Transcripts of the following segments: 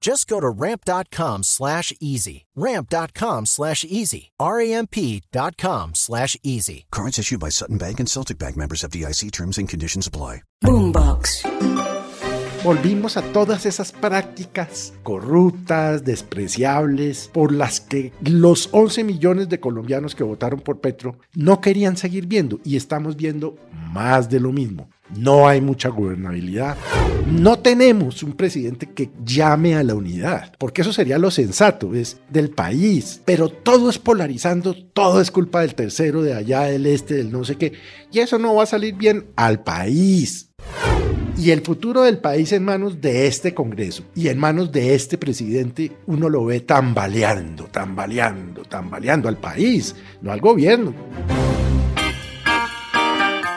Just go to ramp.com slash easy. Ramp.com slash easy. R-A-M-P.com slash easy. Cards issued by Sutton Bank and Celtic Bank members of DIC terms and conditions apply. Boombox. Volvimos a todas esas prácticas corruptas, despreciables, por las que los 11 millones de colombianos que votaron por Petro no querían seguir viendo y estamos viendo más de lo mismo. No hay mucha gobernabilidad. No tenemos un presidente que llame a la unidad, porque eso sería lo sensato, es del país. Pero todo es polarizando, todo es culpa del tercero, de allá, del este, del no sé qué. Y eso no va a salir bien al país. Y el futuro del país en manos de este Congreso y en manos de este presidente, uno lo ve tambaleando, tambaleando, tambaleando al país, no al gobierno.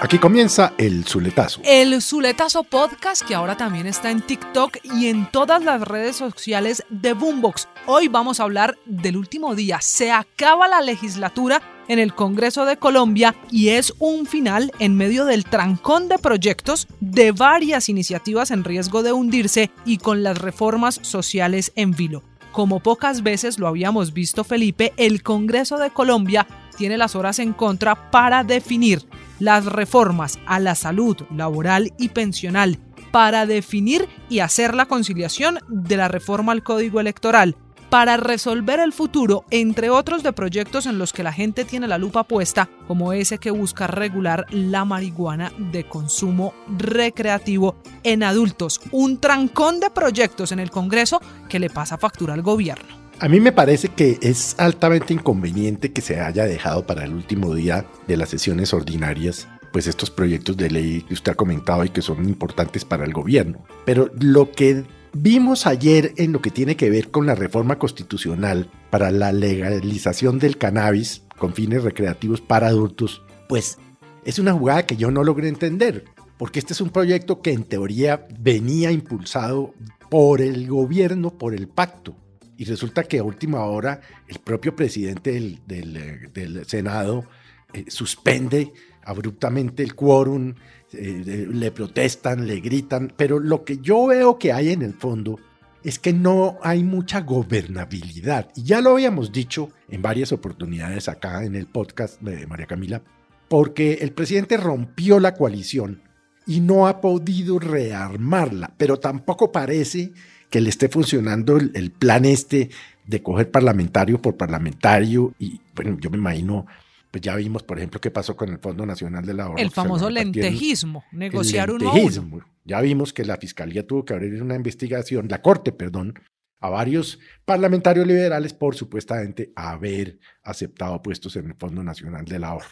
Aquí comienza el Zuletazo. El Zuletazo Podcast, que ahora también está en TikTok y en todas las redes sociales de Boombox. Hoy vamos a hablar del último día. Se acaba la legislatura en el Congreso de Colombia y es un final en medio del trancón de proyectos de varias iniciativas en riesgo de hundirse y con las reformas sociales en vilo. Como pocas veces lo habíamos visto Felipe, el Congreso de Colombia tiene las horas en contra para definir las reformas a la salud laboral y pensional, para definir y hacer la conciliación de la reforma al Código Electoral, para resolver el futuro, entre otros de proyectos en los que la gente tiene la lupa puesta, como ese que busca regular la marihuana de consumo recreativo en adultos. Un trancón de proyectos en el Congreso que le pasa factura al gobierno. A mí me parece que es altamente inconveniente que se haya dejado para el último día de las sesiones ordinarias pues estos proyectos de ley que usted ha comentado y que son importantes para el gobierno. Pero lo que vimos ayer en lo que tiene que ver con la reforma constitucional para la legalización del cannabis con fines recreativos para adultos, pues es una jugada que yo no logré entender, porque este es un proyecto que en teoría venía impulsado por el gobierno, por el pacto. Y resulta que a última hora el propio presidente del, eh, Senado eh, suspende abruptamente el quórum, eh, le protestan, le gritan, pero lo que yo veo que hay en el fondo es que no hay mucha gobernabilidad. Y ya lo habíamos dicho en varias oportunidades acá en el podcast de María Camila, porque el presidente rompió la coalición y no ha podido rearmarla, pero tampoco parece que le esté funcionando el, plan este de coger parlamentario por parlamentario y bueno, yo me imagino, pues ya vimos, por ejemplo, qué pasó con el Fondo Nacional de la Obra. El famoso lentejismo, negociar uno, uno. Ya vimos que la Fiscalía tuvo que abrir una investigación, la Corte, perdón, a varios parlamentarios liberales por supuestamente haber aceptado puestos en el Fondo Nacional del Ahorro.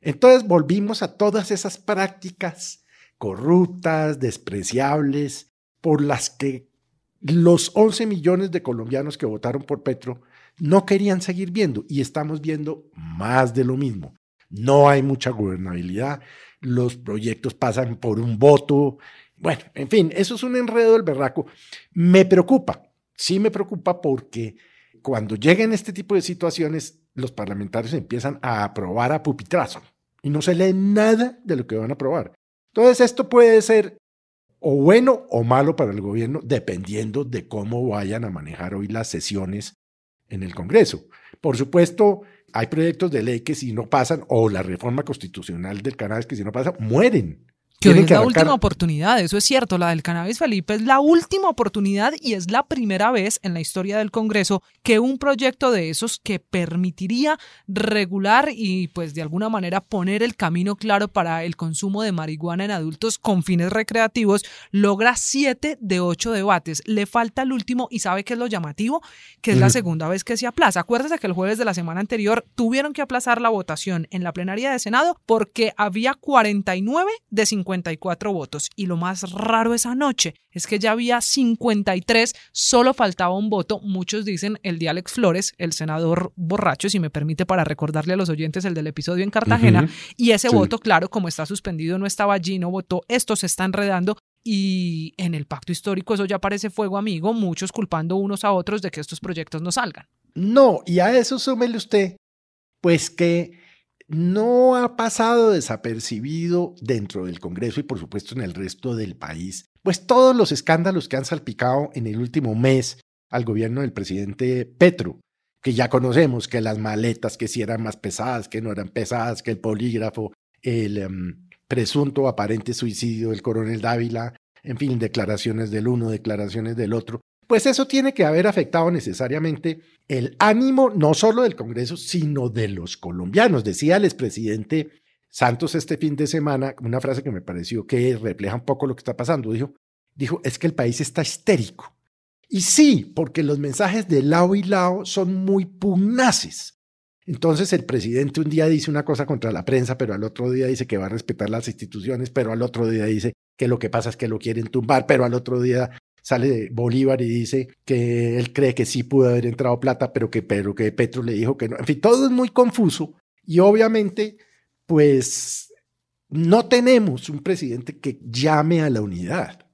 Entonces volvimos a todas esas prácticas corruptas, despreciables, por las que los 11 millones de colombianos que votaron por Petro no querían seguir viendo y estamos viendo más de lo mismo. No hay mucha gobernabilidad, los proyectos pasan por un voto. Bueno, en fin, eso es un enredo del berraco. Me preocupa, sí me preocupa porque cuando lleguen este tipo de situaciones, los parlamentarios empiezan a aprobar a pupitrazo y no se lee nada de lo que van a aprobar. Entonces, esto puede ser o bueno o malo para el gobierno, dependiendo de cómo vayan a manejar hoy las sesiones en el Congreso. Por supuesto, hay proyectos de ley que si no pasan, o la reforma constitucional del canal que si no pasa, mueren. Que hoy es la última oportunidad, eso es cierto, la del cannabis Felipe es la última oportunidad y es la primera vez en la historia del Congreso que un proyecto de esos que permitiría regular y pues de alguna manera poner el camino claro para el consumo de marihuana en adultos con fines recreativos logra siete de ocho debates. Le falta el último y sabe qué es lo llamativo, que es la segunda vez que se aplaza. Acuérdese que el jueves de la semana anterior tuvieron que aplazar la votación en la plenaria de Senado porque había 49 de 50 54 votos. Y lo más raro esa noche es que ya había 53, solo faltaba un voto. Muchos dicen el de Alex Flores, el senador borracho, si me permite para recordarle a los oyentes el del episodio en Cartagena. Y ese voto, claro, como está suspendido, no estaba allí, no votó. Esto se está enredando y en el pacto histórico eso ya parece fuego amigo, muchos culpando unos a otros de que estos proyectos no salgan. No, y a eso súmele usted, pues que no ha pasado desapercibido dentro del Congreso y por supuesto en el resto del país, pues todos los escándalos que han salpicado en el último mes al gobierno del presidente Petro, que ya conocemos que las maletas que si eran más pesadas, que no eran pesadas, que el polígrafo, el em, presunto aparente suicidio del coronel Dávila, en fin, declaraciones del uno, declaraciones del otro, pues eso tiene que haber afectado necesariamente el ánimo no solo del Congreso, sino de los colombianos. Decía el expresidente Santos este fin de semana una frase que me pareció que refleja un poco lo que está pasando. Dijo, dijo, es que el país está histérico. Y sí, porque los mensajes de lado y lado son muy pugnaces. Entonces el presidente un día dice una cosa contra la prensa, pero al otro día dice que va a respetar las instituciones, pero al otro día dice que lo que pasa es que lo quieren tumbar, pero al otro día sale Bolívar y dice que él cree que sí pudo haber entrado plata, pero que, pero que Petro le dijo que no. En fin, todo es muy confuso y obviamente, pues no tenemos un presidente que llame a la unidad,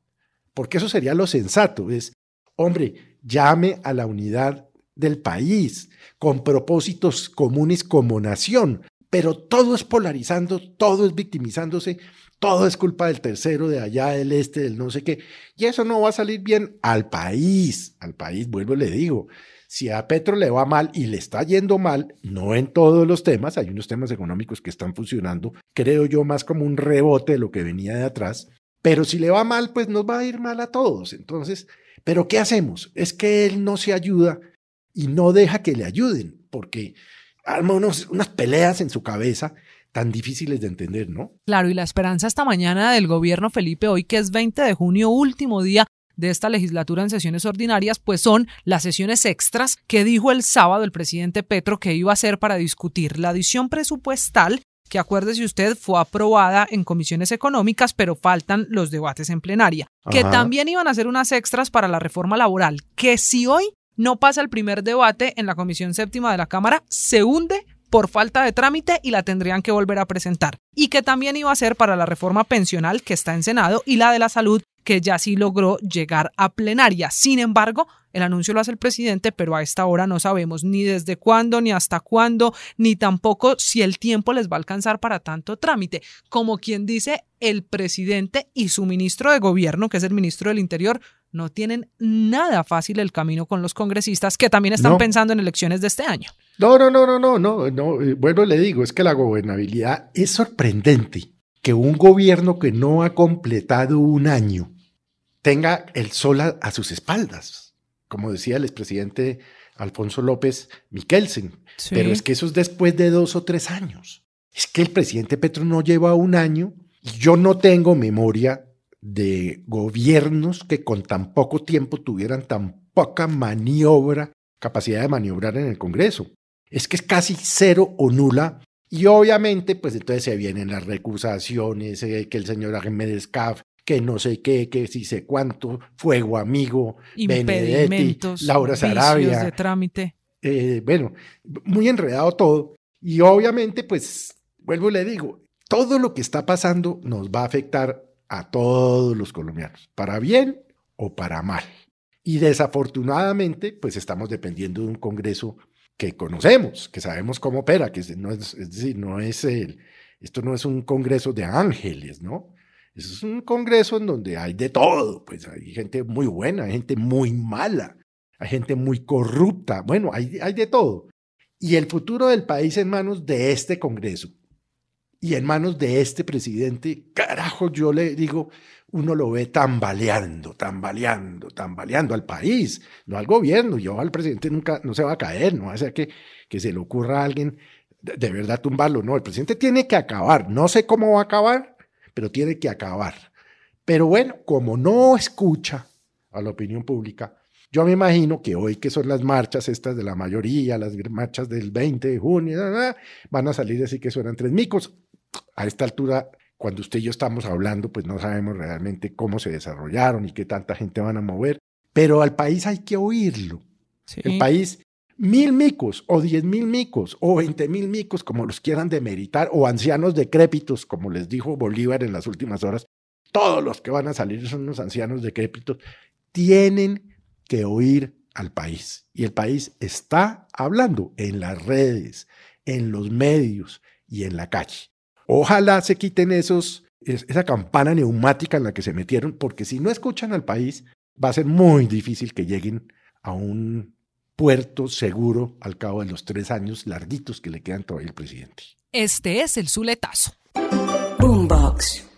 porque eso sería lo sensato, es, hombre, llame a la unidad del país, con propósitos comunes como nación, pero todo es polarizando, todo es victimizándose todo es culpa del tercero, de allá, del este, del no sé qué. Y eso no va a salir bien al país, al país, vuelvo y le digo. Si a Petro le va mal y le está yendo mal, no en todos los temas, hay unos temas económicos que están funcionando, creo yo, más como un rebote de lo que venía de atrás, pero si le va mal, pues nos va a ir mal a todos. Entonces, ¿pero qué hacemos? Es que él no se ayuda y no deja que le ayuden, porque arma unos, unas peleas en su cabeza tan difíciles de entender, ¿no? Claro, y la esperanza esta mañana del gobierno Felipe, hoy que es 20 de junio, último día de esta legislatura en sesiones ordinarias, pues son las sesiones extras que dijo el sábado el presidente Petro que iba a hacer para discutir la adición presupuestal que acuérdese usted fue aprobada en comisiones económicas, pero faltan los debates en plenaria, que también iban a ser unas extras para la reforma laboral, que si hoy no pasa el primer debate en la comisión séptima de la Cámara, se hunde por falta de trámite y la tendrían que volver a presentar. Y que también iba a ser para la reforma pensional que está en Senado y la de la salud que ya sí logró llegar a plenaria. Sin embargo, el anuncio lo hace el presidente, pero a esta hora no sabemos ni desde cuándo, ni hasta cuándo, ni tampoco si el tiempo les va a alcanzar para tanto trámite. Como quien dice, el presidente y su ministro de gobierno, que es el ministro del Interior, no tienen nada fácil el camino con los congresistas que también están pensando en elecciones de este año. No, no, no, no, no, no, no. Eh, bueno, le digo, es que la gobernabilidad es sorprendente que un gobierno que no ha completado un año tenga el sol a, sus espaldas, como decía el expresidente Alfonso López Miquelsen. Pero es que eso es después de dos o tres años. Es que el presidente Petro no lleva un año y yo no tengo memoria de gobiernos que con tan poco tiempo tuvieran tan poca maniobra, capacidad de maniobrar en el Congreso es que es casi cero o nula. Y obviamente, pues entonces se vienen las recusaciones, eh, que el señor Ahmed Scaf, que no sé qué, que si sé cuánto, Fuego Amigo, Benedetti, Laura Sarabia. de trámite. Eh, bueno, muy enredado todo. Y obviamente, pues, vuelvo y le digo, todo lo que está pasando nos va a afectar a todos los colombianos, para bien o para mal. Y desafortunadamente, pues estamos dependiendo de un Congreso que conocemos, que sabemos cómo opera, que no es, es decir, no es el, esto no es un congreso de ángeles, ¿no? Es un congreso en donde hay de todo, pues hay gente muy buena, hay gente muy mala, hay gente muy corrupta, bueno, hay, hay de todo. Y el futuro del país en manos de este congreso. Y en manos de este presidente, carajo, yo le digo, uno lo ve tambaleando, tambaleando, tambaleando al país, no al gobierno. Yo al presidente nunca, no se va a caer, no va a ser que, que se le ocurra a alguien de, verdad tumbarlo. No, el presidente tiene que acabar. No sé cómo va a acabar, pero tiene que acabar. Pero bueno, como no escucha a la opinión pública, yo me imagino que hoy que son las marchas estas de la mayoría, las marchas del 20 de junio, van a salir así que suenan tres micos. A esta altura, cuando usted y yo estamos hablando, pues no sabemos realmente cómo se desarrollaron y qué tanta gente van a mover, pero al país hay que oírlo. Sí. El país, mil micos o diez mil micos o veinte mil micos, como los quieran demeritar, o ancianos decrépitos, como les dijo Bolívar en las últimas horas, todos los que van a salir son unos ancianos decrépitos, tienen que oír al país. Y el país está hablando en las redes, en los medios y en la calle. Ojalá se quiten esos, esa campana neumática en la que se metieron, porque si no escuchan al país, va a ser muy difícil que lleguen a un puerto seguro al cabo de los tres años larguitos que le quedan todavía al presidente. Este es el Zuletazo. Boombox.